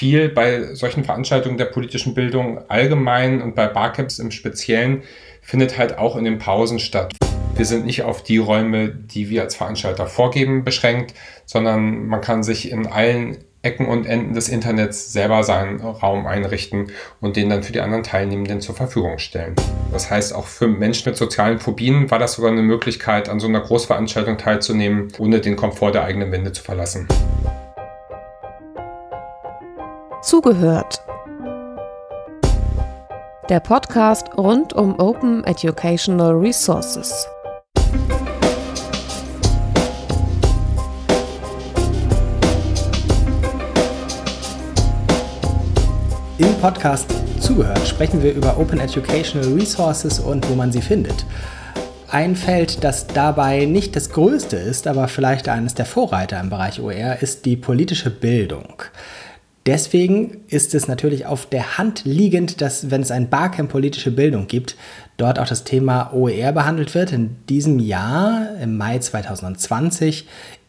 viel bei solchen Veranstaltungen der politischen Bildung allgemein und bei Barcamps im Speziellen findet halt auch in den Pausen statt. Wir sind nicht auf die Räume, die wir als Veranstalter vorgeben, beschränkt, sondern man kann sich in allen Ecken und Enden des Internets selber seinen Raum einrichten und den dann für die anderen Teilnehmenden zur Verfügung stellen. Das heißt, auch für Menschen mit sozialen Phobien war das sogar eine Möglichkeit, an so einer Großveranstaltung teilzunehmen, ohne den Komfort der eigenen Wände zu verlassen. Zugehört. Der Podcast rund um Open Educational Resources. Im Podcast Zugehört sprechen wir über Open Educational Resources und wo man sie findet. Ein Feld, das dabei nicht das größte ist, aber vielleicht eines der Vorreiter im Bereich OER, ist die politische Bildung. Deswegen ist es natürlich auf der Hand liegend, dass, wenn es ein Barcamp politische Bildung gibt, dort auch das Thema OER behandelt wird. In diesem Jahr, im Mai 2020,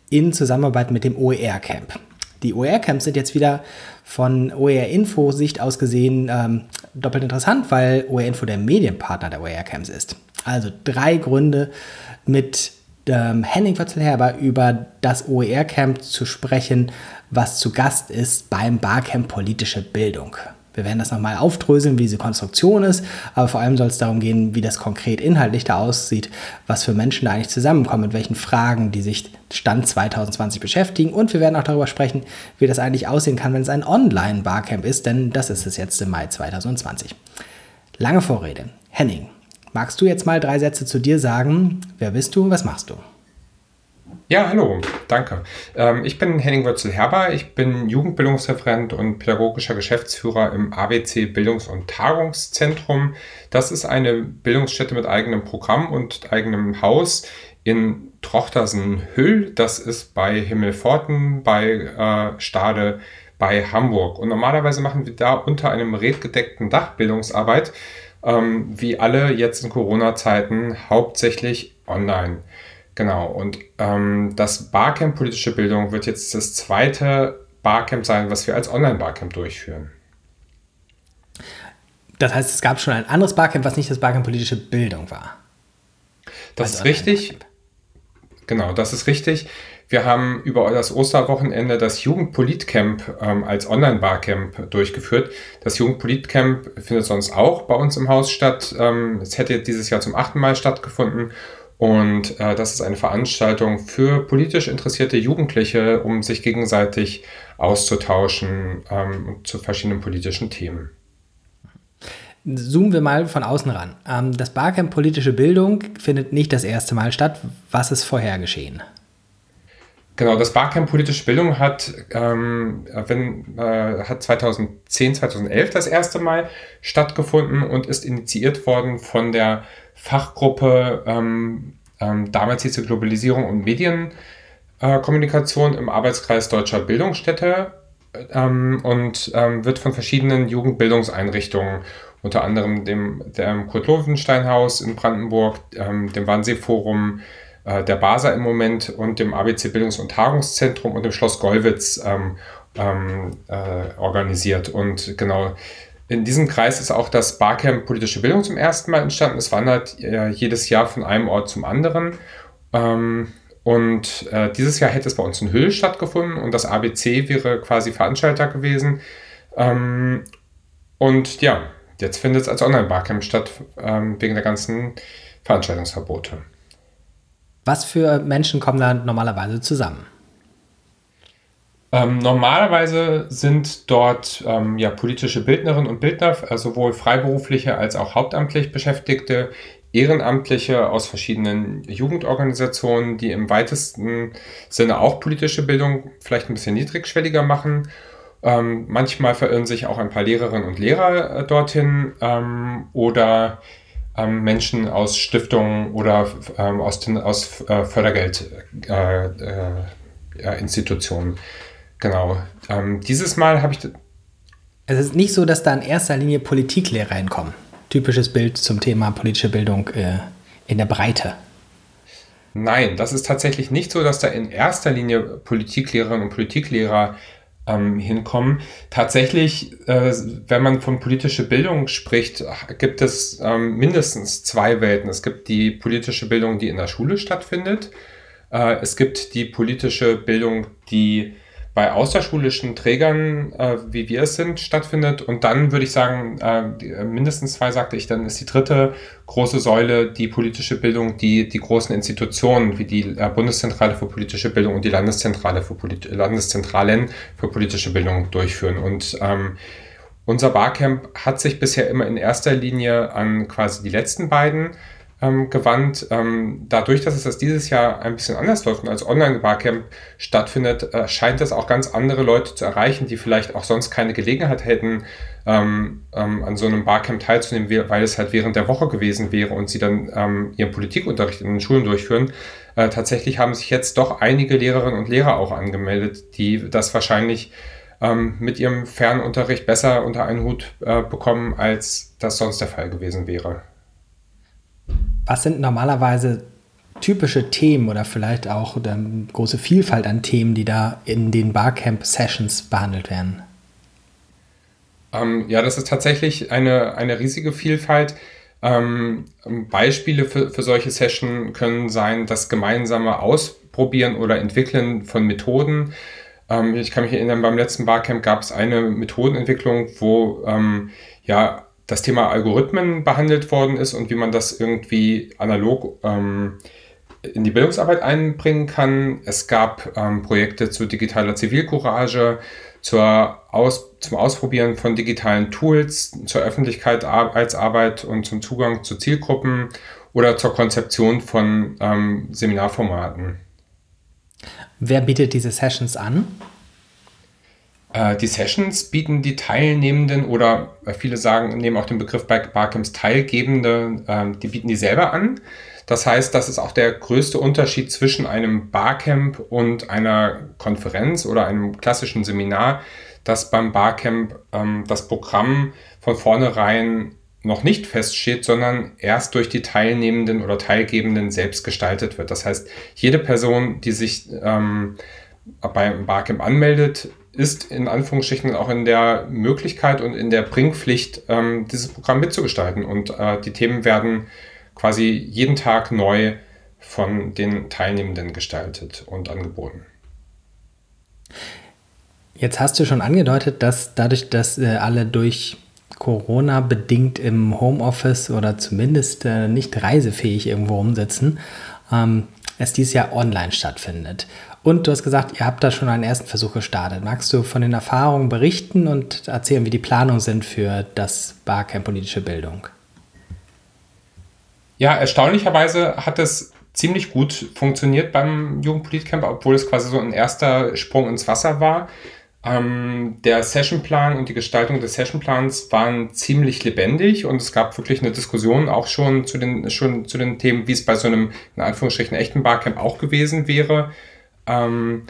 in Zusammenarbeit mit dem OER Camp. Die OER-Camps sind jetzt wieder von OER-Info-Sicht aus gesehen ähm, doppelt interessant, weil OER-Info der Medienpartner der OER-Camps ist. Also drei Gründe mit ähm, Henning Wörzelherber über das OER-Camp zu sprechen, was zu Gast ist beim Barcamp Politische Bildung. Wir werden das nochmal aufdröseln, wie diese Konstruktion ist, aber vor allem soll es darum gehen, wie das konkret inhaltlich da aussieht, was für Menschen da eigentlich zusammenkommen, mit welchen Fragen die sich Stand 2020 beschäftigen und wir werden auch darüber sprechen, wie das eigentlich aussehen kann, wenn es ein Online-Barcamp ist, denn das ist es jetzt im Mai 2020. Lange Vorrede. Henning, magst du jetzt mal drei Sätze zu dir sagen? Wer bist du? Was machst du? Ja, hallo, danke. Ähm, ich bin Henning Wörzel-Herber. Ich bin Jugendbildungsreferent und pädagogischer Geschäftsführer im ABC Bildungs- und Tagungszentrum. Das ist eine Bildungsstätte mit eigenem Programm und eigenem Haus in Trochtersen-Hüll. Das ist bei Himmelforten, bei äh, Stade, bei Hamburg. Und normalerweise machen wir da unter einem redgedeckten Dach Bildungsarbeit, ähm, wie alle jetzt in Corona-Zeiten, hauptsächlich online. Genau, und ähm, das Barcamp Politische Bildung wird jetzt das zweite Barcamp sein, was wir als Online-Barcamp durchführen. Das heißt, es gab schon ein anderes Barcamp, was nicht das Barcamp Politische Bildung war. Das ist richtig. Genau, das ist richtig. Wir haben über das Osterwochenende das Jugendpolitcamp ähm, als Online-Barcamp durchgeführt. Das Jugendpolitcamp findet sonst auch bei uns im Haus statt. Ähm, es hätte dieses Jahr zum achten Mal stattgefunden und äh, das ist eine Veranstaltung für politisch interessierte Jugendliche, um sich gegenseitig auszutauschen ähm, zu verschiedenen politischen Themen. Zoomen wir mal von außen ran. Ähm, das Barcamp Politische Bildung findet nicht das erste Mal statt. Was ist vorher geschehen? Genau, das Barcamp Politische Bildung hat, ähm, wenn, äh, hat 2010, 2011 das erste Mal stattgefunden und ist initiiert worden von der Fachgruppe, ähm, ähm, damals hieß sie Globalisierung und Medienkommunikation äh, im Arbeitskreis Deutscher Bildungsstätte ähm, und ähm, wird von verschiedenen Jugendbildungseinrichtungen, unter anderem dem, dem Kurt-Lovenstein-Haus in Brandenburg, ähm, dem Wannsee-Forum, äh, der BASA im Moment und dem ABC Bildungs- und Tagungszentrum und dem Schloss Gollwitz ähm, ähm, äh, organisiert. Und genau in diesem Kreis ist auch das Barcamp Politische Bildung zum ersten Mal entstanden. Es wandert äh, jedes Jahr von einem Ort zum anderen. Ähm, und äh, dieses Jahr hätte es bei uns in Hüll stattgefunden und das ABC wäre quasi Veranstalter gewesen. Ähm, und ja, jetzt findet es als Online-Barcamp statt, ähm, wegen der ganzen Veranstaltungsverbote. Was für Menschen kommen da normalerweise zusammen? Ähm, normalerweise sind dort ähm, ja, politische Bildnerinnen und Bildner, äh, sowohl freiberufliche als auch hauptamtlich Beschäftigte, Ehrenamtliche aus verschiedenen Jugendorganisationen, die im weitesten Sinne auch politische Bildung vielleicht ein bisschen niedrigschwelliger machen. Ähm, manchmal verirren sich auch ein paar Lehrerinnen und Lehrer äh, dorthin ähm, oder ähm, Menschen aus Stiftungen oder ähm, aus, den, aus äh, Fördergeldinstitutionen. Äh, äh, Genau. Ähm, dieses Mal habe ich. Es ist nicht so, dass da in erster Linie Politiklehrer reinkommen. Typisches Bild zum Thema politische Bildung äh, in der Breite. Nein, das ist tatsächlich nicht so, dass da in erster Linie Politiklehrerinnen und Politiklehrer ähm, hinkommen. Tatsächlich, äh, wenn man von politischer Bildung spricht, gibt es ähm, mindestens zwei Welten. Es gibt die politische Bildung, die in der Schule stattfindet. Äh, es gibt die politische Bildung, die bei außerschulischen Trägern, äh, wie wir es sind, stattfindet. Und dann würde ich sagen, äh, äh, mindestens zwei sagte ich, dann ist die dritte große Säule die politische Bildung, die die großen Institutionen wie die äh, Bundeszentrale für politische Bildung und die Landeszentrale für Polit Landeszentralen für politische Bildung durchführen. Und ähm, unser Barcamp hat sich bisher immer in erster Linie an quasi die letzten beiden ähm, gewandt. Ähm, dadurch, dass es das dieses Jahr ein bisschen anders läuft und als Online-Barcamp stattfindet, äh, scheint es auch ganz andere Leute zu erreichen, die vielleicht auch sonst keine Gelegenheit hätten, ähm, ähm an so einem Barcamp teilzunehmen, weil es halt während der Woche gewesen wäre und sie dann ähm, ihren Politikunterricht in den Schulen durchführen. Äh, tatsächlich haben sich jetzt doch einige Lehrerinnen und Lehrer auch angemeldet, die das wahrscheinlich ähm, mit ihrem Fernunterricht besser unter einen Hut äh, bekommen, als das sonst der Fall gewesen wäre. Was sind normalerweise typische Themen oder vielleicht auch eine große Vielfalt an Themen, die da in den Barcamp-Sessions behandelt werden? Ähm, ja, das ist tatsächlich eine, eine riesige Vielfalt. Ähm, Beispiele für, für solche Sessions können sein, das gemeinsame Ausprobieren oder Entwickeln von Methoden. Ähm, ich kann mich erinnern, beim letzten Barcamp gab es eine Methodenentwicklung, wo ähm, ja das Thema Algorithmen behandelt worden ist und wie man das irgendwie analog ähm, in die Bildungsarbeit einbringen kann. Es gab ähm, Projekte zu digitaler Zivilcourage, zur Aus, zum Ausprobieren von digitalen Tools, zur Öffentlichkeit als Arbeit und zum Zugang zu Zielgruppen oder zur Konzeption von ähm, Seminarformaten. Wer bietet diese Sessions an? Äh, die Sessions bieten die Teilnehmenden oder äh, viele sagen, nehmen auch den Begriff bei Barcamps Teilgebende, äh, die bieten die selber an. Das heißt, das ist auch der größte Unterschied zwischen einem Barcamp und einer Konferenz oder einem klassischen Seminar, dass beim Barcamp ähm, das Programm von vornherein noch nicht feststeht, sondern erst durch die Teilnehmenden oder Teilgebenden selbst gestaltet wird. Das heißt, jede Person, die sich ähm, beim Barcamp anmeldet, ist in Anführungsstrichen auch in der Möglichkeit und in der Bringpflicht, ähm, dieses Programm mitzugestalten. Und äh, die Themen werden quasi jeden Tag neu von den Teilnehmenden gestaltet und angeboten. Jetzt hast du schon angedeutet, dass dadurch, dass äh, alle durch Corona bedingt im Homeoffice oder zumindest äh, nicht reisefähig irgendwo rumsitzen, ähm, es dieses Jahr online stattfindet. Und du hast gesagt, ihr habt da schon einen ersten Versuch gestartet. Magst du von den Erfahrungen berichten und erzählen, wie die Planungen sind für das Barcamp Politische Bildung? Ja, erstaunlicherweise hat es ziemlich gut funktioniert beim Jugendpolitcamp, obwohl es quasi so ein erster Sprung ins Wasser war. Ähm, der Sessionplan und die Gestaltung des Sessionplans waren ziemlich lebendig und es gab wirklich eine Diskussion auch schon zu den, schon zu den Themen, wie es bei so einem, in Anführungsstrichen, echten Barcamp auch gewesen wäre. Ähm,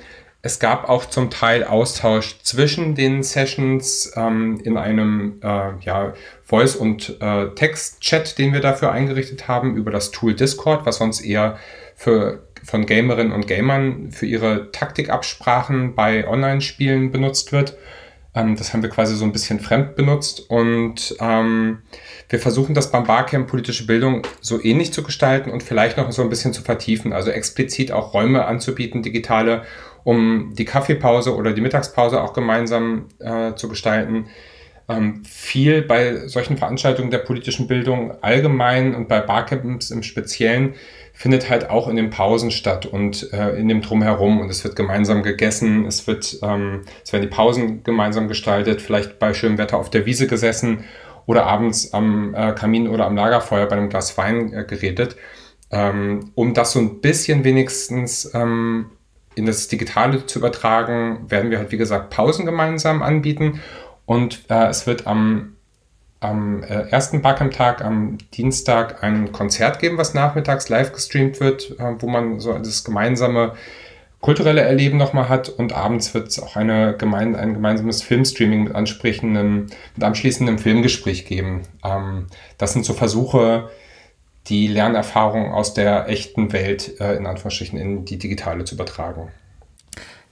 es gab auch zum Teil Austausch zwischen den Sessions ähm, in einem äh, ja, Voice- und äh, Text-Chat, den wir dafür eingerichtet haben, über das Tool Discord, was sonst eher für, von Gamerinnen und Gamern für ihre Taktikabsprachen bei Online-Spielen benutzt wird. Ähm, das haben wir quasi so ein bisschen fremd benutzt und ähm, wir versuchen das beim Barcamp politische Bildung so ähnlich zu gestalten und vielleicht noch so ein bisschen zu vertiefen, also explizit auch Räume anzubieten, digitale, um die Kaffeepause oder die Mittagspause auch gemeinsam äh, zu gestalten. Ähm, viel bei solchen Veranstaltungen der politischen Bildung allgemein und bei Barcamps im Speziellen findet halt auch in den Pausen statt und äh, in dem Drumherum und es wird gemeinsam gegessen, es wird, ähm, es werden die Pausen gemeinsam gestaltet, vielleicht bei schönem Wetter auf der Wiese gesessen oder abends am äh, Kamin oder am Lagerfeuer bei einem Glas Wein äh, geredet, ähm, um das so ein bisschen wenigstens ähm, in das Digitale zu übertragen, werden wir halt wie gesagt Pausen gemeinsam anbieten. Und äh, es wird am am äh, ersten Barcamp-Tag, am Dienstag, ein Konzert geben, was nachmittags live gestreamt wird, äh, wo man so das gemeinsame kulturelle Erleben nochmal hat und abends wird es auch eine gemein, ein gemeinsames Filmstreaming mit ansprechenden, mit anschließendem Filmgespräch geben. Ähm, das sind so Versuche, die Lernerfahrung aus der echten Welt äh, in Anführungsstrichen in die digitale zu übertragen.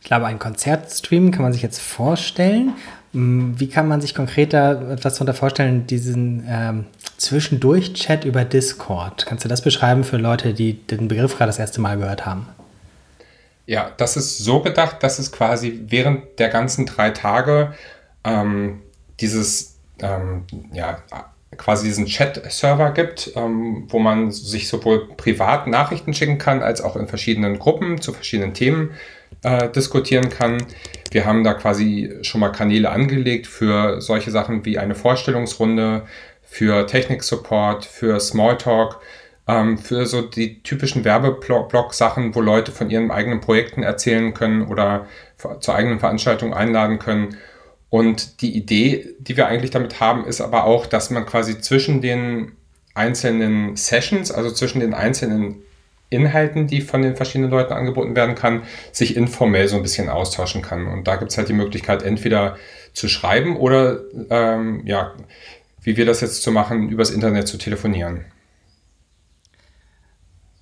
Ich glaube, ein Konzertstream kann man sich jetzt vorstellen. Wie kann man sich konkreter etwas darunter vorstellen, diesen ähm, Zwischendurch-Chat über Discord? Kannst du das beschreiben für Leute, die den Begriff gerade das erste Mal gehört haben? Ja, das ist so gedacht, dass es quasi während der ganzen drei Tage ähm, dieses, ähm, ja, quasi diesen Chat-Server gibt, ähm, wo man sich sowohl privat Nachrichten schicken kann, als auch in verschiedenen Gruppen zu verschiedenen Themen äh, diskutieren kann. Wir haben da quasi schon mal Kanäle angelegt für solche Sachen wie eine Vorstellungsrunde, für Technik-Support, für Smalltalk, ähm, für so die typischen Werbeblock-Sachen, wo Leute von ihren eigenen Projekten erzählen können oder zur eigenen Veranstaltung einladen können. Und die Idee, die wir eigentlich damit haben, ist aber auch, dass man quasi zwischen den einzelnen Sessions, also zwischen den einzelnen Inhalten, die von den verschiedenen Leuten angeboten werden kann, sich informell so ein bisschen austauschen kann. Und da gibt es halt die Möglichkeit, entweder zu schreiben oder, ähm, ja, wie wir das jetzt zu machen, übers Internet zu telefonieren.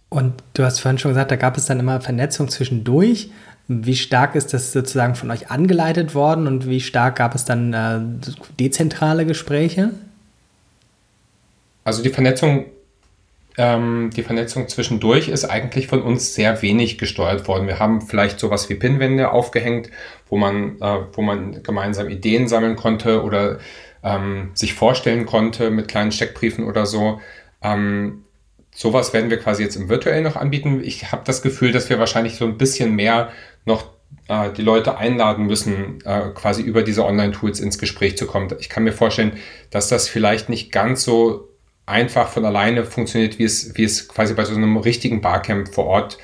Und du hast vorhin schon gesagt, da gab es dann immer Vernetzung zwischendurch. Wie stark ist das sozusagen von euch angeleitet worden und wie stark gab es dann äh, dezentrale Gespräche? Also die Vernetzung, ähm, die Vernetzung zwischendurch ist eigentlich von uns sehr wenig gesteuert worden. Wir haben vielleicht sowas wie Pinwände aufgehängt, wo man, äh, wo man gemeinsam Ideen sammeln konnte oder ähm, sich vorstellen konnte mit kleinen Steckbriefen oder so. Ähm, sowas werden wir quasi jetzt im virtuell noch anbieten. Ich habe das Gefühl, dass wir wahrscheinlich so ein bisschen mehr noch äh, die Leute einladen müssen, äh, quasi über diese Online-Tools ins Gespräch zu kommen. Ich kann mir vorstellen, dass das vielleicht nicht ganz so einfach von alleine funktioniert, wie es, wie es quasi bei so einem richtigen Barcamp vor Ort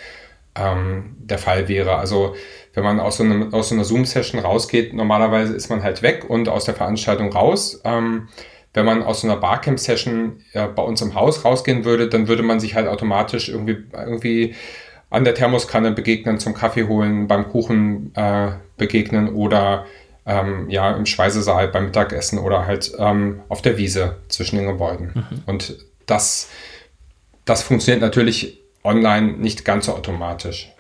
ähm, der Fall wäre. Also wenn man aus so, einem, aus so einer Zoom-Session rausgeht, normalerweise ist man halt weg und aus der Veranstaltung raus. Ähm, wenn man aus so einer Barcamp-Session äh, bei uns im Haus rausgehen würde, dann würde man sich halt automatisch irgendwie, irgendwie an der Thermoskanne begegnen, zum Kaffee holen, beim Kuchen äh, begegnen oder ähm, ja, im Speisesaal beim Mittagessen oder halt ähm, auf der Wiese zwischen den Gebäuden. Mhm. Und das, das funktioniert natürlich online nicht ganz so automatisch.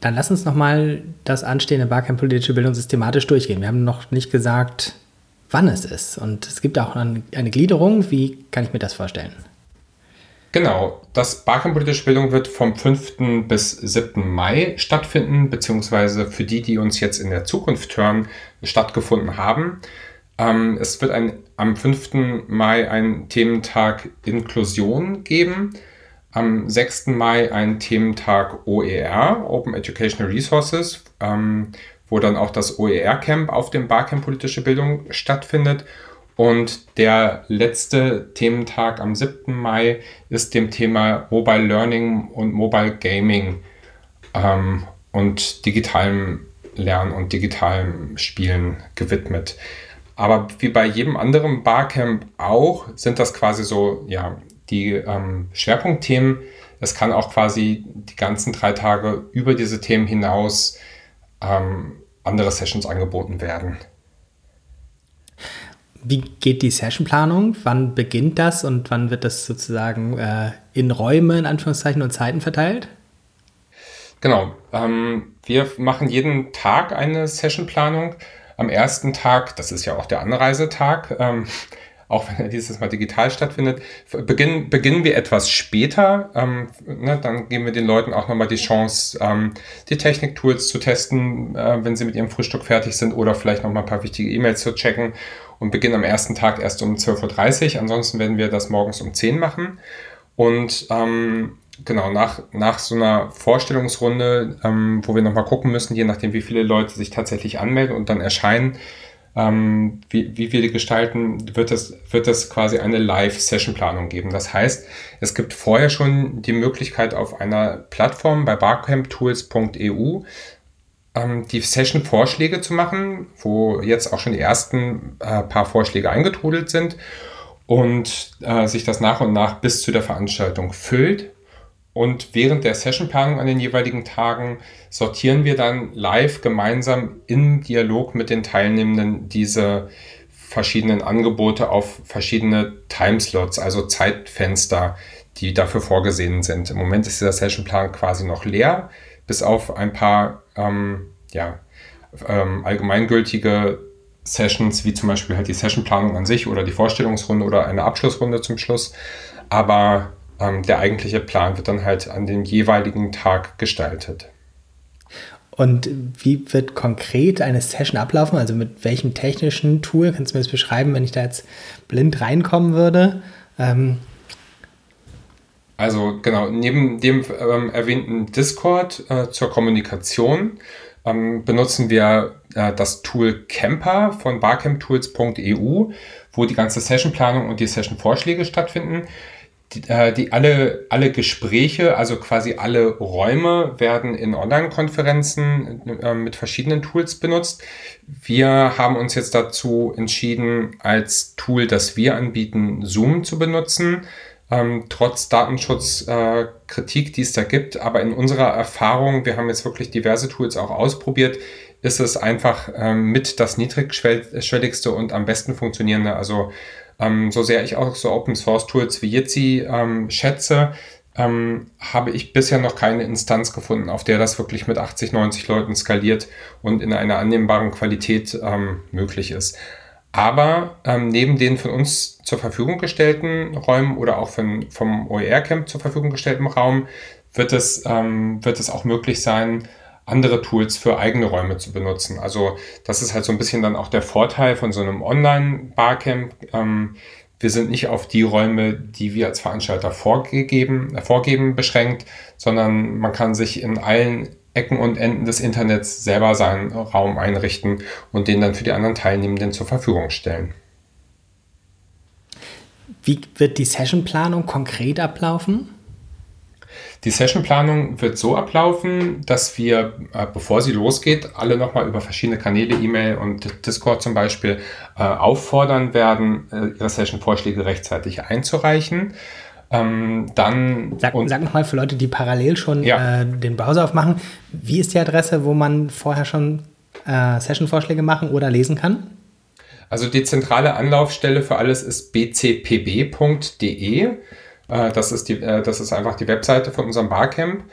Dann lass uns nochmal das anstehende Barcamp politische Bildung systematisch durchgehen. Wir haben noch nicht gesagt, wann es ist. Und es gibt auch eine, eine Gliederung. Wie kann ich mir das vorstellen? Genau, das Barcamp Politische Bildung wird vom 5. bis 7. Mai stattfinden, beziehungsweise für die, die uns jetzt in der Zukunft hören, stattgefunden haben. Ähm, es wird ein, am 5. Mai einen Thementag Inklusion geben, am 6. Mai einen Thementag OER, Open Educational Resources, ähm, wo dann auch das OER-Camp auf dem Barcamp Politische Bildung stattfindet. Und der letzte Thementag am 7. Mai ist dem Thema Mobile Learning und Mobile Gaming ähm, und digitalem Lernen und digitalem Spielen gewidmet. Aber wie bei jedem anderen Barcamp auch, sind das quasi so, ja, die ähm, Schwerpunktthemen. Es kann auch quasi die ganzen drei Tage über diese Themen hinaus ähm, andere Sessions angeboten werden. Wie geht die Sessionplanung? Wann beginnt das und wann wird das sozusagen äh, in Räume, in Anführungszeichen, und Zeiten verteilt? Genau. Ähm, wir machen jeden Tag eine Sessionplanung. Am ersten Tag, das ist ja auch der Anreisetag, ähm, auch wenn er dieses Mal digital stattfindet, beginnen, beginnen wir etwas später. Ähm, ne, dann geben wir den Leuten auch nochmal die Chance, ähm, die Technik-Tools zu testen, äh, wenn sie mit ihrem Frühstück fertig sind oder vielleicht nochmal ein paar wichtige E-Mails zu checken und beginnen am ersten Tag erst um 12.30 Uhr. Ansonsten werden wir das morgens um 10 machen. Und ähm, genau, nach, nach so einer Vorstellungsrunde, ähm, wo wir nochmal gucken müssen, je nachdem, wie viele Leute sich tatsächlich anmelden und dann erscheinen, ähm, wie, wie wir die gestalten, wird es, wird es quasi eine Live-Session-Planung geben. Das heißt, es gibt vorher schon die Möglichkeit auf einer Plattform bei barcamptools.eu ähm, die Session-Vorschläge zu machen, wo jetzt auch schon die ersten äh, paar Vorschläge eingetrudelt sind und äh, sich das nach und nach bis zu der Veranstaltung füllt. Und während der Sessionplanung an den jeweiligen Tagen sortieren wir dann live gemeinsam im Dialog mit den Teilnehmenden diese verschiedenen Angebote auf verschiedene Timeslots, also Zeitfenster, die dafür vorgesehen sind. Im Moment ist dieser Sessionplan quasi noch leer. Bis auf ein paar ähm, ja, ähm, allgemeingültige Sessions, wie zum Beispiel halt die Sessionplanung an sich oder die Vorstellungsrunde oder eine Abschlussrunde zum Schluss. Aber ähm, der eigentliche Plan wird dann halt an dem jeweiligen Tag gestaltet. Und wie wird konkret eine Session ablaufen? Also mit welchem technischen Tool? Kannst du mir das beschreiben, wenn ich da jetzt blind reinkommen würde? Ähm also genau, neben dem ähm, erwähnten Discord äh, zur Kommunikation ähm, benutzen wir äh, das Tool Camper von barcamptools.eu, wo die ganze Sessionplanung und die Session-Vorschläge stattfinden. Die, äh, die, alle, alle Gespräche, also quasi alle Räume werden in Online-Konferenzen äh, mit verschiedenen Tools benutzt. Wir haben uns jetzt dazu entschieden, als Tool, das wir anbieten, Zoom zu benutzen ähm, trotz Datenschutzkritik, äh, die es da gibt. Aber in unserer Erfahrung, wir haben jetzt wirklich diverse Tools auch ausprobiert, ist es einfach ähm, mit das niedrigschwelligste und am besten funktionierende. Also ähm, so sehr ich auch so Open Source Tools wie Jitsi ähm, schätze, ähm, habe ich bisher noch keine Instanz gefunden, auf der das wirklich mit 80, 90 Leuten skaliert und in einer annehmbaren Qualität ähm, möglich ist. Aber ähm, neben den von uns zur Verfügung gestellten Räumen oder auch von, vom OER-Camp zur Verfügung gestellten Raum wird es, ähm, wird es auch möglich sein, andere Tools für eigene Räume zu benutzen. Also das ist halt so ein bisschen dann auch der Vorteil von so einem Online-Barcamp. Ähm, wir sind nicht auf die Räume, die wir als Veranstalter vorgegeben, vorgeben, beschränkt, sondern man kann sich in allen Ecken und Enden des Internets selber seinen Raum einrichten und den dann für die anderen Teilnehmenden zur Verfügung stellen. Wie wird die Sessionplanung konkret ablaufen? Die Sessionplanung wird so ablaufen, dass wir, äh, bevor sie losgeht, alle nochmal über verschiedene Kanäle, E-Mail und Discord zum Beispiel, äh, auffordern werden, äh, ihre Session-Vorschläge rechtzeitig einzureichen. Ähm, dann sag, sag nochmal für Leute, die parallel schon ja. äh, den Browser aufmachen, wie ist die Adresse, wo man vorher schon äh, Session-Vorschläge machen oder lesen kann? Also die zentrale Anlaufstelle für alles ist bcpb.de. Äh, das, ist die, äh, das ist einfach die Webseite von unserem Barcamp.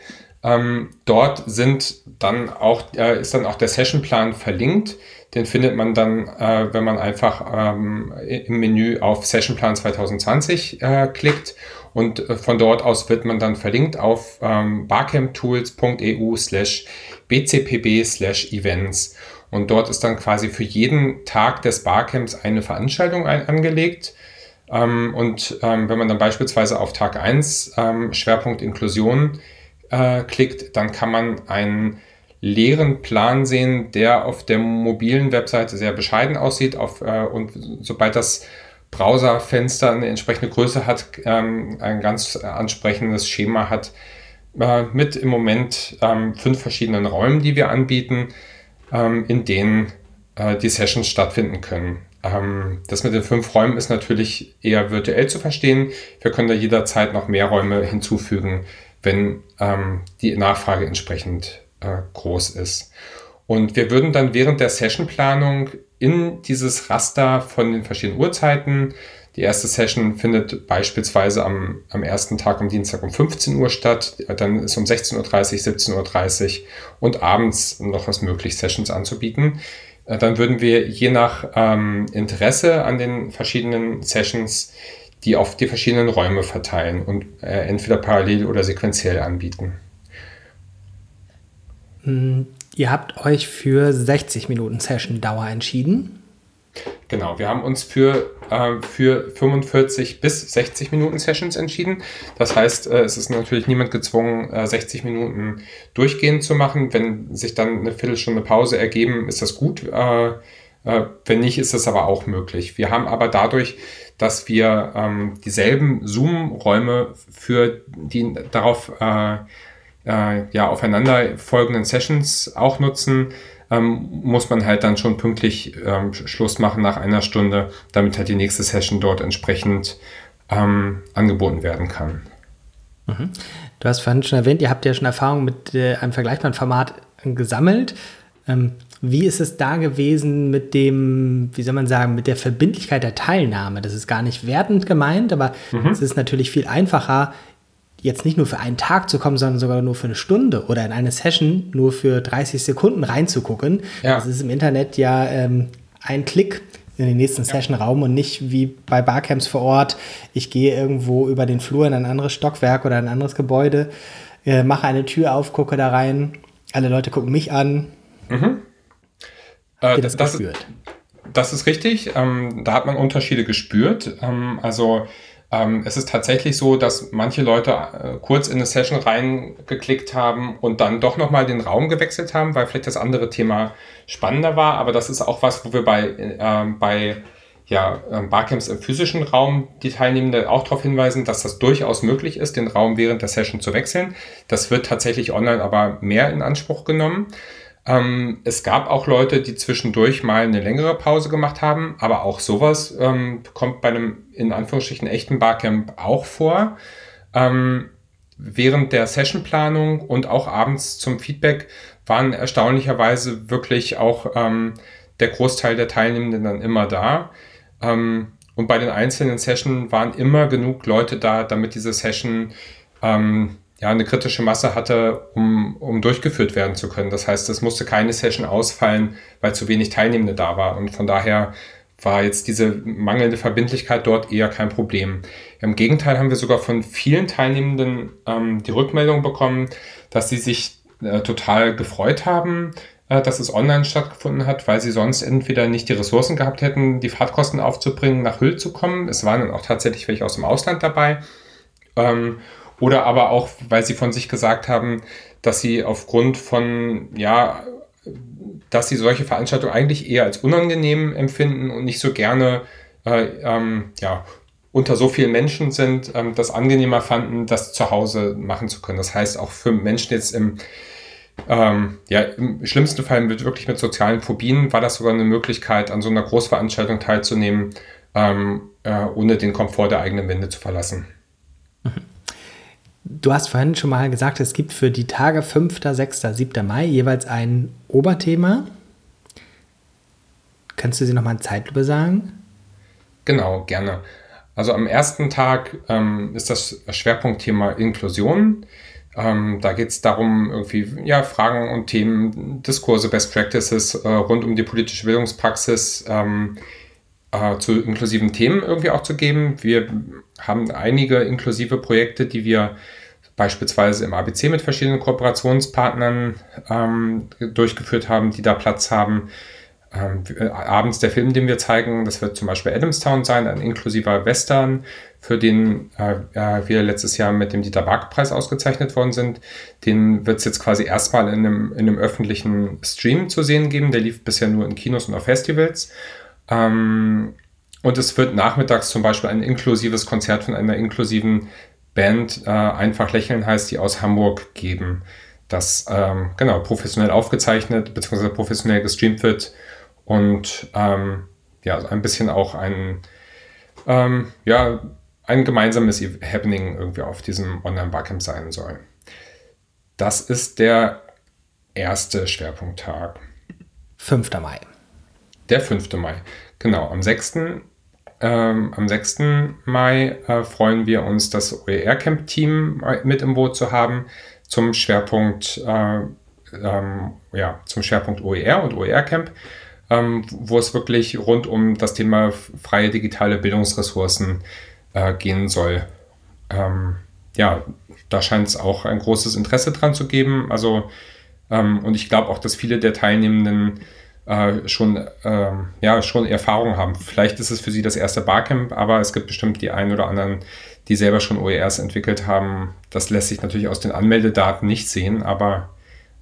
Ähm, dort sind dann auch, äh, ist dann auch der Sessionplan verlinkt. Den findet man dann, äh, wenn man einfach ähm, im Menü auf Sessionplan 2020 äh, klickt und äh, von dort aus wird man dann verlinkt auf ähm, barcamptools.eu slash bcpb slash events. Und dort ist dann quasi für jeden Tag des Barcamps eine Veranstaltung ein angelegt. Ähm, und ähm, wenn man dann beispielsweise auf Tag 1 ähm, Schwerpunkt Inklusion äh, klickt, dann kann man einen leeren Plan sehen, der auf der mobilen Webseite sehr bescheiden aussieht. Auf, äh, und sobald das Browserfenster eine entsprechende Größe hat, ähm, ein ganz ansprechendes Schema hat, äh, mit im Moment ähm, fünf verschiedenen Räumen, die wir anbieten, ähm, in denen äh, die Sessions stattfinden können. Ähm, das mit den fünf Räumen ist natürlich eher virtuell zu verstehen. Wir können da jederzeit noch mehr Räume hinzufügen, wenn ähm, die Nachfrage entsprechend äh, groß ist. Und wir würden dann während der Sessionplanung in dieses Raster von den verschiedenen Uhrzeiten. Die erste Session findet beispielsweise am, am ersten Tag am Dienstag um 15 Uhr statt. Dann ist um 16.30 Uhr, 17.30 Uhr und abends noch was möglich, Sessions anzubieten. Äh, dann würden wir je nach ähm, Interesse an den verschiedenen Sessions die auf die verschiedenen Räume verteilen und äh, entweder parallel oder sequenziell anbieten. Hm, Ihr habt euch für 60 Minuten Session-Dauer entschieden. Genau, wir haben uns für, äh, für 45 bis 60 Minuten Sessions entschieden. Das heißt, äh, es ist natürlich niemand gezwungen, äh, 60 Minuten durchgehend zu machen. Wenn sich dann eine Viertelstunde Pause ergeben, ist das gut. Äh, äh, wenn nicht, ist das aber auch möglich. Wir haben aber dadurch, dass wir ähm, dieselben Zoom-Räume für die darauf äh, äh, ja, aufeinander folgenden Sessions auch nutzen, ähm, muss man halt dann schon pünktlich ähm, Schluss machen nach einer Stunde, damit halt die nächste Session dort entsprechend ähm, angeboten werden kann. Mhm. Du hast vorhin schon erwähnt, ihr habt ja schon Erfahrung mit äh, einem vergleichbaren Format gesammelt. Ähm, wie ist es da gewesen mit dem, wie soll man sagen, mit der Verbindlichkeit der Teilnahme? Das ist gar nicht wertend gemeint, aber mhm. es ist natürlich viel einfacher, jetzt nicht nur für einen Tag zu kommen, sondern sogar nur für eine Stunde oder in eine Session nur für 30 Sekunden reinzugucken. Ja. Das ist im Internet ja ähm, ein Klick in den nächsten Session-Raum und nicht wie bei Barcamps vor Ort. Ich gehe irgendwo über den Flur in ein anderes Stockwerk oder ein anderes Gebäude, äh, mache eine Tür auf, gucke da rein. Alle Leute gucken mich an. Mhm. Äh, das, das, ist, das ist richtig. Ähm, da hat man Unterschiede gespürt. Ähm, also ähm, es ist tatsächlich so, dass manche Leute äh, kurz in eine Session reingeklickt haben und dann doch nochmal den Raum gewechselt haben, weil vielleicht das andere Thema spannender war. Aber das ist auch was, wo wir bei, äh, bei ja, ähm, Barcamps im physischen Raum die Teilnehmenden auch darauf hinweisen, dass das durchaus möglich ist, den Raum während der Session zu wechseln. Das wird tatsächlich online aber mehr in Anspruch genommen. Ähm, es gab auch Leute, die zwischendurch mal eine längere Pause gemacht haben, aber auch sowas ähm, kommt bei einem in Anführungsstrichen echten Barcamp auch vor. Ähm, während der Sessionplanung und auch abends zum Feedback waren erstaunlicherweise wirklich auch ähm, der Großteil der Teilnehmenden dann immer da. Ähm, und bei den einzelnen Sessions waren immer genug Leute da, damit diese Session ähm, ja, eine kritische Masse hatte, um, um durchgeführt werden zu können. Das heißt, es musste keine Session ausfallen, weil zu wenig Teilnehmende da war. Und von daher war jetzt diese mangelnde Verbindlichkeit dort eher kein Problem. Im Gegenteil haben wir sogar von vielen Teilnehmenden ähm, die Rückmeldung bekommen, dass sie sich äh, total gefreut haben, äh, dass es online stattgefunden hat, weil sie sonst entweder nicht die Ressourcen gehabt hätten, die Fahrtkosten aufzubringen, nach Hüll zu kommen. Es waren dann auch tatsächlich welche aus dem Ausland dabei. Ähm, oder aber auch, weil sie von sich gesagt haben, dass sie aufgrund von, ja, dass sie solche Veranstaltungen eigentlich eher als unangenehm empfinden und nicht so gerne, äh, ähm, ja, unter so vielen Menschen sind, ähm, das angenehmer fanden, das zu Hause machen zu können. Das heißt, auch für Menschen jetzt im, ähm, ja, im schlimmsten Fall mit, wirklich mit sozialen Phobien war das sogar eine Möglichkeit, an so einer Großveranstaltung teilzunehmen, ähm, äh, ohne den Komfort der eigenen Wände zu verlassen. Du hast vorhin schon mal gesagt, es gibt für die Tage 5., 6., 7. Mai jeweils ein Oberthema. Kannst du sie nochmal in Zeitlupe sagen? Genau, gerne. Also am ersten Tag ähm, ist das Schwerpunktthema Inklusion. Ähm, da geht es darum, irgendwie ja, Fragen und Themen, Diskurse, Best Practices äh, rund um die politische Bildungspraxis ähm, äh, zu inklusiven Themen irgendwie auch zu geben. Wir haben einige inklusive Projekte, die wir beispielsweise im ABC mit verschiedenen Kooperationspartnern ähm, durchgeführt haben, die da Platz haben. Ähm, äh, abends der Film, den wir zeigen, das wird zum Beispiel Adamstown sein, ein inklusiver Western, für den äh, äh wir letztes Jahr mit dem Dieter Bark-Preis ausgezeichnet worden sind. Den wird es jetzt quasi erstmal in einem, in einem öffentlichen Stream zu sehen geben. Der lief bisher nur in Kinos und auf Festivals. Ähm, und es wird nachmittags zum Beispiel ein inklusives Konzert von einer inklusiven Band, äh, Einfach Lächeln heißt, die aus Hamburg geben. Das ähm, genau professionell aufgezeichnet bzw. professionell gestreamt wird und ähm, ja, ein bisschen auch ein, ähm, ja, ein gemeinsames Happening irgendwie auf diesem Online-Barcamp sein soll. Das ist der erste Schwerpunkttag. 5. Mai. Der 5. Mai. Genau, am 6. Ähm, am 6. Mai äh, freuen wir uns, das OER-Camp-Team mit im Boot zu haben zum Schwerpunkt, äh, ähm, ja, zum Schwerpunkt OER und OER-Camp, ähm, wo es wirklich rund um das Thema freie digitale Bildungsressourcen äh, gehen soll. Ähm, ja, da scheint es auch ein großes Interesse dran zu geben. Also, ähm, und ich glaube auch, dass viele der Teilnehmenden äh, schon, ähm, ja, schon Erfahrung haben. Vielleicht ist es für sie das erste Barcamp, aber es gibt bestimmt die einen oder anderen, die selber schon OERs entwickelt haben. Das lässt sich natürlich aus den Anmeldedaten nicht sehen, aber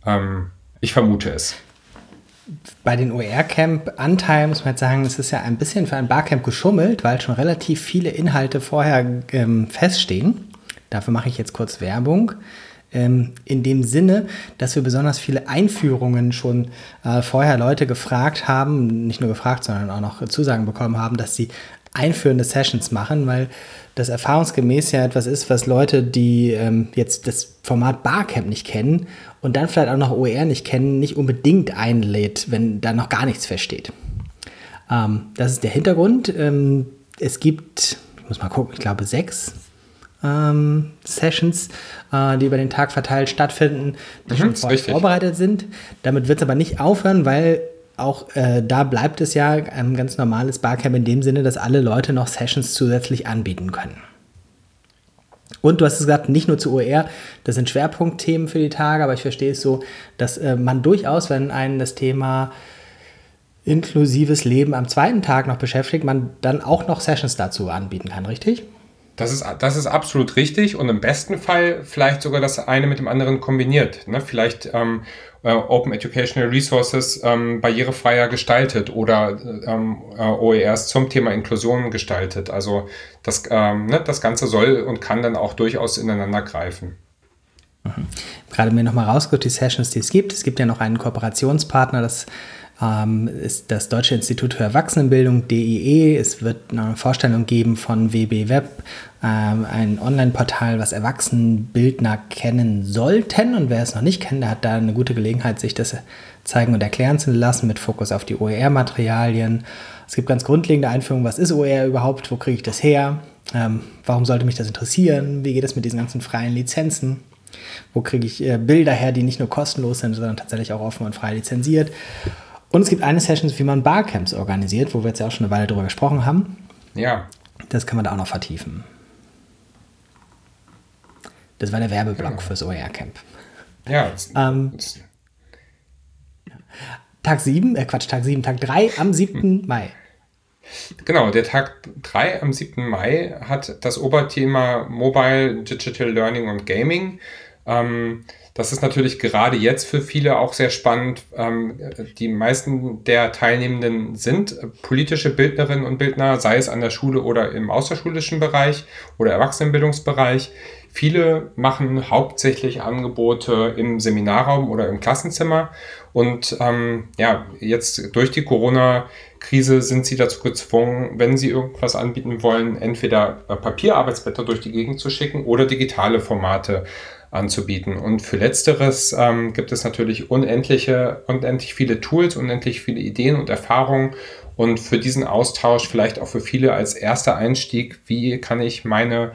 ähm, ich vermute es. Bei den OER-Camp-Anteilen muss man jetzt sagen, es ist ja ein bisschen für ein Barcamp geschummelt, weil schon relativ viele Inhalte vorher ähm, feststehen. Dafür mache ich jetzt kurz Werbung in dem Sinne, dass wir besonders viele Einführungen schon äh, vorher Leute gefragt haben, nicht nur gefragt, sondern auch noch Zusagen bekommen haben, dass sie einführende Sessions machen, weil das erfahrungsgemäß ja etwas ist, was Leute, die ähm, jetzt das Format Barcamp nicht kennen und dann vielleicht auch noch OER nicht kennen, nicht unbedingt einlädt, wenn da noch gar nichts feststeht. Ähm, das ist der Hintergrund. Ähm, es gibt, ich muss mal gucken, ich glaube sechs ähm, Sessions, äh, die über den Tag verteilt stattfinden, die mhm, schon vorher vorbereitet sind. Damit wird es aber nicht aufhören, weil auch äh, da bleibt es ja ein ganz normales Barcamp in dem Sinne, dass alle Leute noch Sessions zusätzlich anbieten können. Und du hast es gesagt, nicht nur zu OER, das sind Schwerpunktthemen für die Tage, aber ich verstehe es so, dass äh, man durchaus, wenn einen das Thema inklusives Leben am zweiten Tag noch beschäftigt, man dann auch noch Sessions dazu anbieten kann, richtig? Das ist, das ist absolut richtig und im besten Fall vielleicht sogar das eine mit dem anderen kombiniert. Ne? Vielleicht ähm, äh, Open Educational Resources ähm, barrierefreier gestaltet oder ähm, äh, OERs zum Thema Inklusion gestaltet. Also das, ähm, ne, das Ganze soll und kann dann auch durchaus ineinander greifen. Mhm. Gerade mir nochmal rausgeholt, die Sessions, die es gibt. Es gibt ja noch einen Kooperationspartner, das ist das Deutsche Institut für Erwachsenenbildung, DIE. Es wird eine Vorstellung geben von WB Web, ähm, ein Online-Portal, was Erwachsenenbildner kennen sollten. Und wer es noch nicht kennt, der hat da eine gute Gelegenheit, sich das zeigen und erklären zu lassen mit Fokus auf die OER-Materialien. Es gibt ganz grundlegende Einführungen, was ist OER überhaupt, wo kriege ich das her, ähm, warum sollte mich das interessieren, wie geht es mit diesen ganzen freien Lizenzen. Wo kriege ich äh, Bilder her, die nicht nur kostenlos sind, sondern tatsächlich auch offen und frei lizenziert? Und es gibt eine Session, wie man Barcamps organisiert, wo wir jetzt ja auch schon eine Weile drüber gesprochen haben. Ja. Das kann man da auch noch vertiefen. Das war der Werbeblock ja. fürs OER-Camp. Ja. Ähm, Tag 7, äh Quatsch, Tag 7, Tag 3 am 7. Hm. Mai. Genau, der Tag 3 am 7. Mai hat das Oberthema Mobile, Digital Learning und Gaming. Ähm, das ist natürlich gerade jetzt für viele auch sehr spannend. Ähm, die meisten der Teilnehmenden sind politische Bildnerinnen und Bildner, sei es an der Schule oder im außerschulischen Bereich oder Erwachsenenbildungsbereich. Viele machen hauptsächlich Angebote im Seminarraum oder im Klassenzimmer. Und ähm, ja, jetzt durch die Corona-Krise sind sie dazu gezwungen, wenn sie irgendwas anbieten wollen, entweder Papierarbeitsblätter durch die Gegend zu schicken oder digitale Formate anzubieten. Und für letzteres ähm, gibt es natürlich unendliche, unendlich viele Tools, unendlich viele Ideen und Erfahrungen. Und für diesen Austausch vielleicht auch für viele als erster Einstieg, wie kann ich meine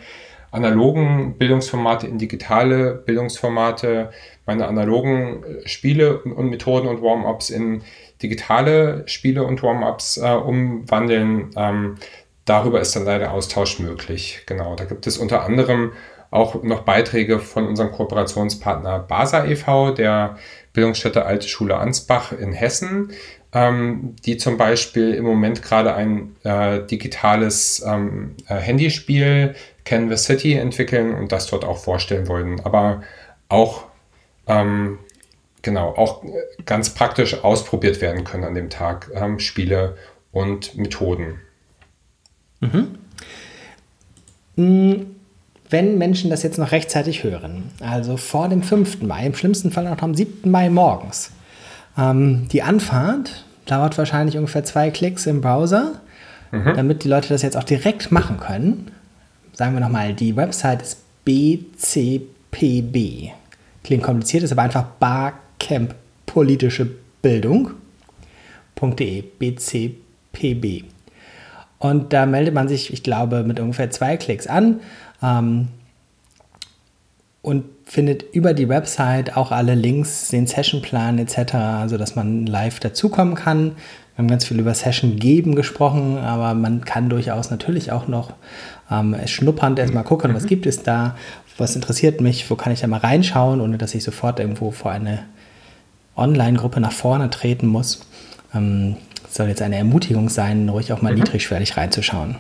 analogen Bildungsformate in digitale Bildungsformate, meine analogen äh, Spiele und Methoden und Warm-ups in digitale Spiele und Warm-ups äh, umwandeln. Ähm, darüber ist dann leider Austausch möglich. Genau, da gibt es unter anderem auch noch Beiträge von unserem Kooperationspartner BASA e.V., der Bildungsstätte Alte Schule Ansbach in Hessen, ähm, die zum Beispiel im Moment gerade ein äh, digitales ähm, äh, Handyspiel Canvas City entwickeln und das dort auch vorstellen wollen. Aber auch ähm, genau, auch ganz praktisch ausprobiert werden können an dem Tag, ähm, Spiele und Methoden. Mhm. Wenn Menschen das jetzt noch rechtzeitig hören, also vor dem 5. Mai, im schlimmsten Fall noch am 7. Mai morgens, ähm, die Anfahrt dauert wahrscheinlich ungefähr zwei Klicks im Browser, mhm. damit die Leute das jetzt auch direkt machen können. Sagen wir nochmal, die Website ist BCPB. Klingt kompliziert, ist aber einfach Barcamp politische Bildung.de, BCPB. Und da meldet man sich, ich glaube, mit ungefähr zwei Klicks an ähm, und findet über die Website auch alle Links, den Sessionplan etc., sodass man live dazukommen kann. Wir haben ganz viel über Session geben gesprochen, aber man kann durchaus natürlich auch noch ähm, schnuppernd erstmal gucken, was mhm. gibt es da, was interessiert mich, wo kann ich da mal reinschauen, ohne dass ich sofort irgendwo vor eine Online-Gruppe nach vorne treten muss. Ähm, soll jetzt eine Ermutigung sein, ruhig auch mal mhm. niedrigschwellig reinzuschauen.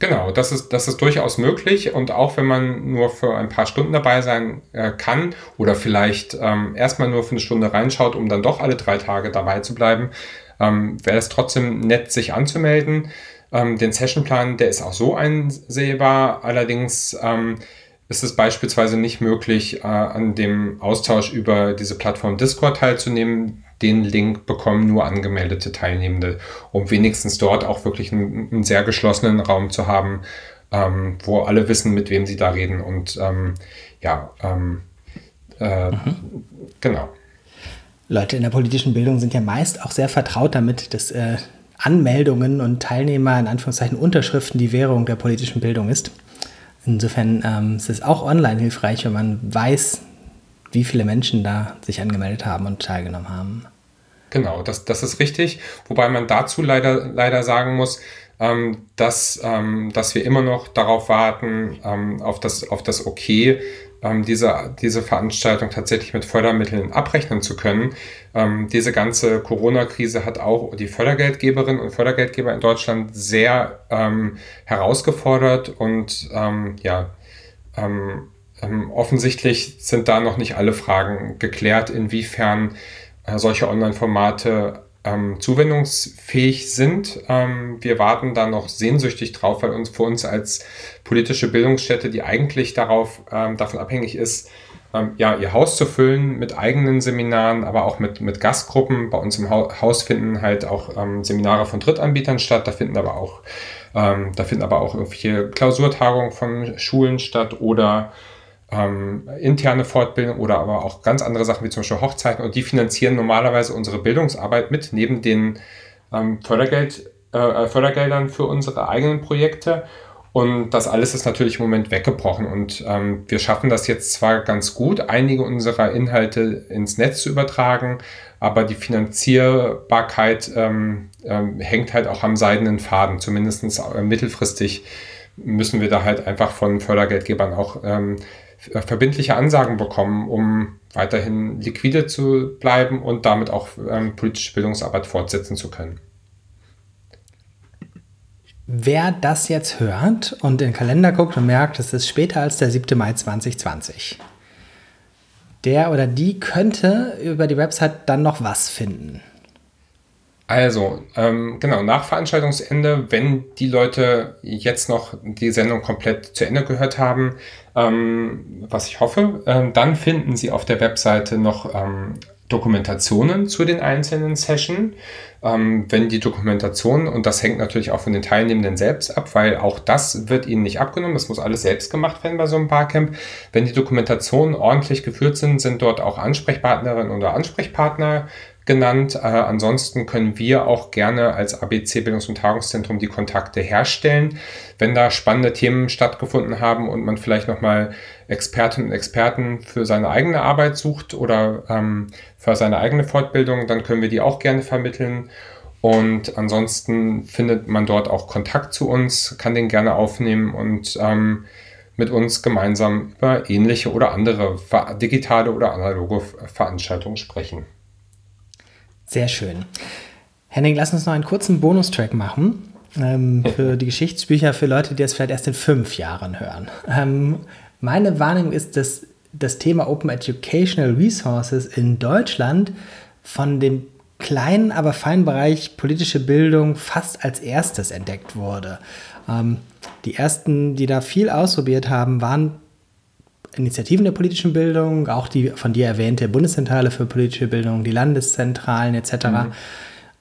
Genau, das ist, das ist durchaus möglich und auch wenn man nur für ein paar Stunden dabei sein äh, kann oder vielleicht ähm, erstmal nur für eine Stunde reinschaut, um dann doch alle drei Tage dabei zu bleiben, ähm, wäre es trotzdem nett, sich anzumelden. Ähm, den Sessionplan, der ist auch so einsehbar, allerdings ähm, ist es beispielsweise nicht möglich, äh, an dem Austausch über diese Plattform Discord teilzunehmen den Link bekommen nur angemeldete Teilnehmende, um wenigstens dort auch wirklich einen, einen sehr geschlossenen Raum zu haben, ähm, wo alle wissen, mit wem sie da reden. Und ähm, ja, ähm, äh, mhm. genau. Leute in der politischen Bildung sind ja meist auch sehr vertraut damit, dass äh, Anmeldungen und Teilnehmer in Anführungszeichen Unterschriften die Währung der politischen Bildung ist. Insofern ähm, es ist es auch online hilfreich, wenn man weiß, wie viele Menschen da sich angemeldet haben und teilgenommen haben. Genau, das, das ist richtig. Wobei man dazu leider, leider sagen muss, ähm, dass, ähm, dass wir immer noch darauf warten, ähm, auf, das, auf das Okay, ähm, diese, diese Veranstaltung tatsächlich mit Fördermitteln abrechnen zu können. Ähm, diese ganze Corona-Krise hat auch die Fördergeldgeberinnen und Fördergeldgeber in Deutschland sehr ähm, herausgefordert und ja, offensichtlich sind da noch nicht alle Fragen geklärt, inwiefern äh, solche Online-Formate ähm, zuwendungsfähig sind. Ähm, wir warten da noch sehnsüchtig drauf, weil uns für uns als politische Bildungsstätte, die eigentlich darauf ähm, davon abhängig ist, ähm, ja, ihr Haus zu füllen mit eigenen Seminaren, aber auch mit, mit Gastgruppen. Bei uns im Haus finden halt auch ähm, Seminare von Drittanbietern statt. Da finden aber auch, ähm, da finden aber auch irgendwelche Klausurtagungen von Schulen statt oder ähm, interne Fortbildung oder aber auch ganz andere Sachen wie zum Beispiel Hochzeiten. Und die finanzieren normalerweise unsere Bildungsarbeit mit, neben den ähm, Fördergeld, äh, Fördergeldern für unsere eigenen Projekte. Und das alles ist natürlich im Moment weggebrochen. Und ähm, wir schaffen das jetzt zwar ganz gut, einige unserer Inhalte ins Netz zu übertragen, aber die Finanzierbarkeit ähm, ähm, hängt halt auch am seidenen Faden, zumindest äh, mittelfristig müssen wir da halt einfach von Fördergeldgebern auch ähm, äh, verbindliche Ansagen bekommen, um weiterhin liquide zu bleiben und damit auch ähm, politische Bildungsarbeit fortsetzen zu können. Wer das jetzt hört und in den Kalender guckt und merkt, es ist später als der 7. Mai 2020, der oder die könnte über die Website dann noch was finden. Also, ähm, genau, nach Veranstaltungsende, wenn die Leute jetzt noch die Sendung komplett zu Ende gehört haben, ähm, was ich hoffe, ähm, dann finden sie auf der Webseite noch ähm, Dokumentationen zu den einzelnen Sessions. Ähm, wenn die Dokumentation, und das hängt natürlich auch von den Teilnehmenden selbst ab, weil auch das wird ihnen nicht abgenommen, das muss alles selbst gemacht werden bei so einem Barcamp. Wenn die Dokumentationen ordentlich geführt sind, sind dort auch Ansprechpartnerinnen oder Ansprechpartner genannt. Äh, ansonsten können wir auch gerne als ABC Bildungs- und Tagungszentrum die Kontakte herstellen. Wenn da spannende Themen stattgefunden haben und man vielleicht nochmal Expertinnen und Experten für seine eigene Arbeit sucht oder ähm, für seine eigene Fortbildung, dann können wir die auch gerne vermitteln. Und ansonsten findet man dort auch Kontakt zu uns, kann den gerne aufnehmen und ähm, mit uns gemeinsam über ähnliche oder andere digitale oder analoge Veranstaltungen sprechen. Sehr schön. Henning, lass uns noch einen kurzen Bonustrack machen ähm, für die Geschichtsbücher für Leute, die es vielleicht erst in fünf Jahren hören. Ähm, meine Wahrnehmung ist, dass das Thema Open Educational Resources in Deutschland von dem kleinen, aber feinen Bereich politische Bildung fast als erstes entdeckt wurde. Ähm, die ersten, die da viel ausprobiert haben, waren Initiativen der politischen Bildung, auch die von dir erwähnte Bundeszentrale für politische Bildung, die Landeszentralen etc. Mhm.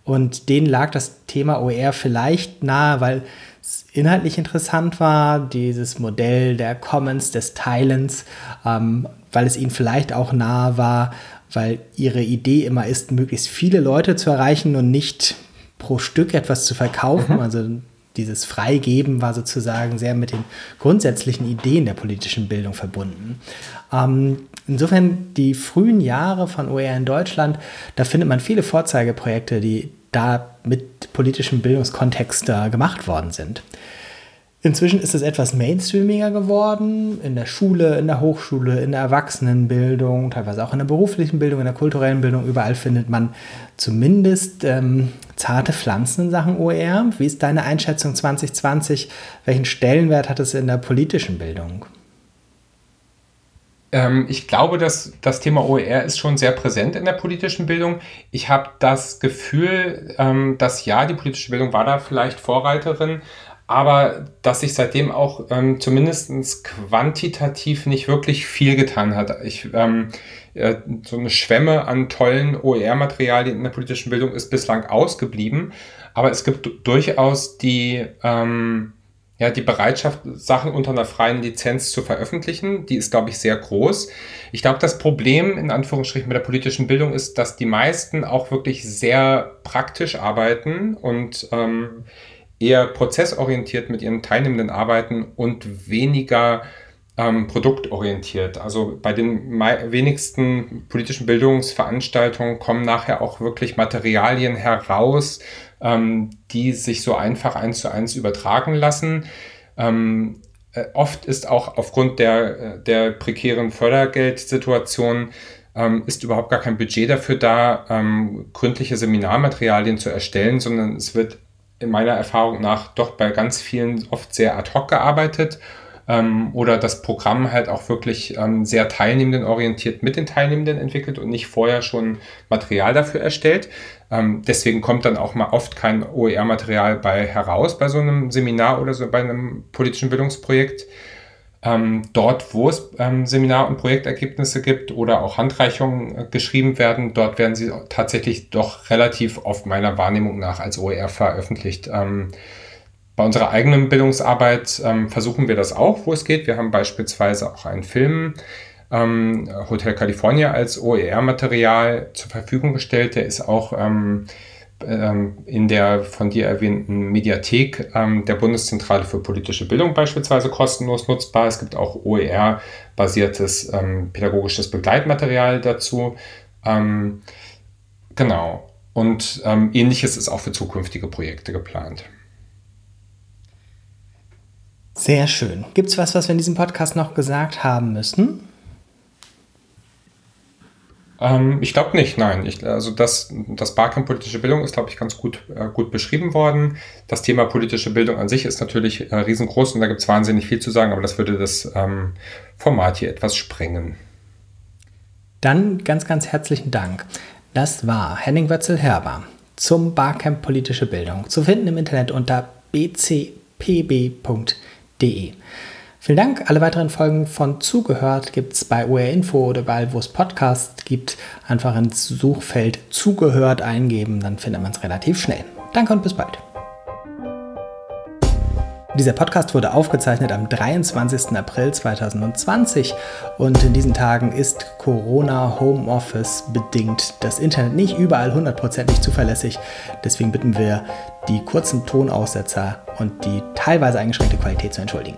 Und denen lag das Thema OER vielleicht nahe, weil es inhaltlich interessant war, dieses Modell der Commons, des Teilens, ähm, weil es ihnen vielleicht auch nahe war, weil ihre Idee immer ist, möglichst viele Leute zu erreichen und nicht pro Stück etwas zu verkaufen. Mhm. Also dieses Freigeben war sozusagen sehr mit den grundsätzlichen Ideen der politischen Bildung verbunden. Ähm, insofern die frühen Jahre von OER in Deutschland, da findet man viele Vorzeigeprojekte, die da mit politischem Bildungskontext äh, gemacht worden sind. Inzwischen ist es etwas mainstreamiger geworden, in der Schule, in der Hochschule, in der Erwachsenenbildung, teilweise auch in der beruflichen Bildung, in der kulturellen Bildung. Überall findet man zumindest ähm, zarte Pflanzen in Sachen OER. Wie ist deine Einschätzung 2020? Welchen Stellenwert hat es in der politischen Bildung? Ähm, ich glaube, dass das Thema OER ist schon sehr präsent in der politischen Bildung. Ich habe das Gefühl, ähm, dass ja, die politische Bildung war da vielleicht Vorreiterin, aber dass sich seitdem auch ähm, zumindest quantitativ nicht wirklich viel getan hat. Ich, ähm, äh, so eine Schwemme an tollen OER-Materialien in der politischen Bildung ist bislang ausgeblieben, aber es gibt durchaus die, ähm, ja, die Bereitschaft, Sachen unter einer freien Lizenz zu veröffentlichen, die ist, glaube ich, sehr groß. Ich glaube, das Problem in Anführungsstrichen mit der politischen Bildung ist, dass die meisten auch wirklich sehr praktisch arbeiten und ähm, eher prozessorientiert mit ihren Teilnehmenden arbeiten und weniger ähm, produktorientiert. Also bei den wenigsten politischen Bildungsveranstaltungen kommen nachher auch wirklich Materialien heraus, ähm, die sich so einfach eins zu eins übertragen lassen. Ähm, äh, oft ist auch aufgrund der, äh, der prekären Fördergeldsituation ähm, ist überhaupt gar kein Budget dafür da, ähm, gründliche Seminarmaterialien zu erstellen, sondern es wird in meiner Erfahrung nach doch bei ganz vielen oft sehr ad hoc gearbeitet ähm, oder das Programm halt auch wirklich ähm, sehr teilnehmenden orientiert mit den Teilnehmenden entwickelt und nicht vorher schon Material dafür erstellt. Ähm, deswegen kommt dann auch mal oft kein OER-Material bei heraus bei so einem Seminar oder so bei einem politischen Bildungsprojekt. Ähm, dort, wo es ähm, Seminar- und Projektergebnisse gibt oder auch Handreichungen äh, geschrieben werden, dort werden sie tatsächlich doch relativ oft meiner Wahrnehmung nach als OER veröffentlicht. Ähm, bei unserer eigenen Bildungsarbeit ähm, versuchen wir das auch, wo es geht. Wir haben beispielsweise auch einen Film, ähm, Hotel California, als OER-Material zur Verfügung gestellt. Der ist auch ähm, in der von dir erwähnten Mediathek ähm, der Bundeszentrale für politische Bildung beispielsweise kostenlos nutzbar. Es gibt auch OER-basiertes ähm, pädagogisches Begleitmaterial dazu. genau. Und ähnliches ist auch für zukünftige Projekte geplant. Sehr schön. Gibt es was, was wir in diesem Podcast noch gesagt haben müssen? Ähm, ich glaube nicht, nein. Ich, also das, das Barcamp politische Bildung ist, glaube ich, ganz gut, äh, gut beschrieben worden. Das Thema politische Bildung an sich ist natürlich äh, riesengroß und da gibt es wahnsinnig viel zu sagen, aber das würde das ähm, Format hier etwas sprengen. Dann ganz, ganz herzlichen Dank. Das war Henning Wötzel-Herber zum Barcamp politische Bildung. Zu finden im Internet unter bcpb.de. Vielen Dank. Alle weiteren Folgen von Zugehört gibt es bei OR Info oder überall, wo es Podcasts gibt. Einfach ins Suchfeld Zugehört eingeben, dann findet man es relativ schnell. Danke und bis bald. Dieser Podcast wurde aufgezeichnet am 23. April 2020 und in diesen Tagen ist Corona Homeoffice bedingt das Internet nicht überall hundertprozentig zuverlässig. Deswegen bitten wir, die kurzen Tonaussetzer und die teilweise eingeschränkte Qualität zu entschuldigen.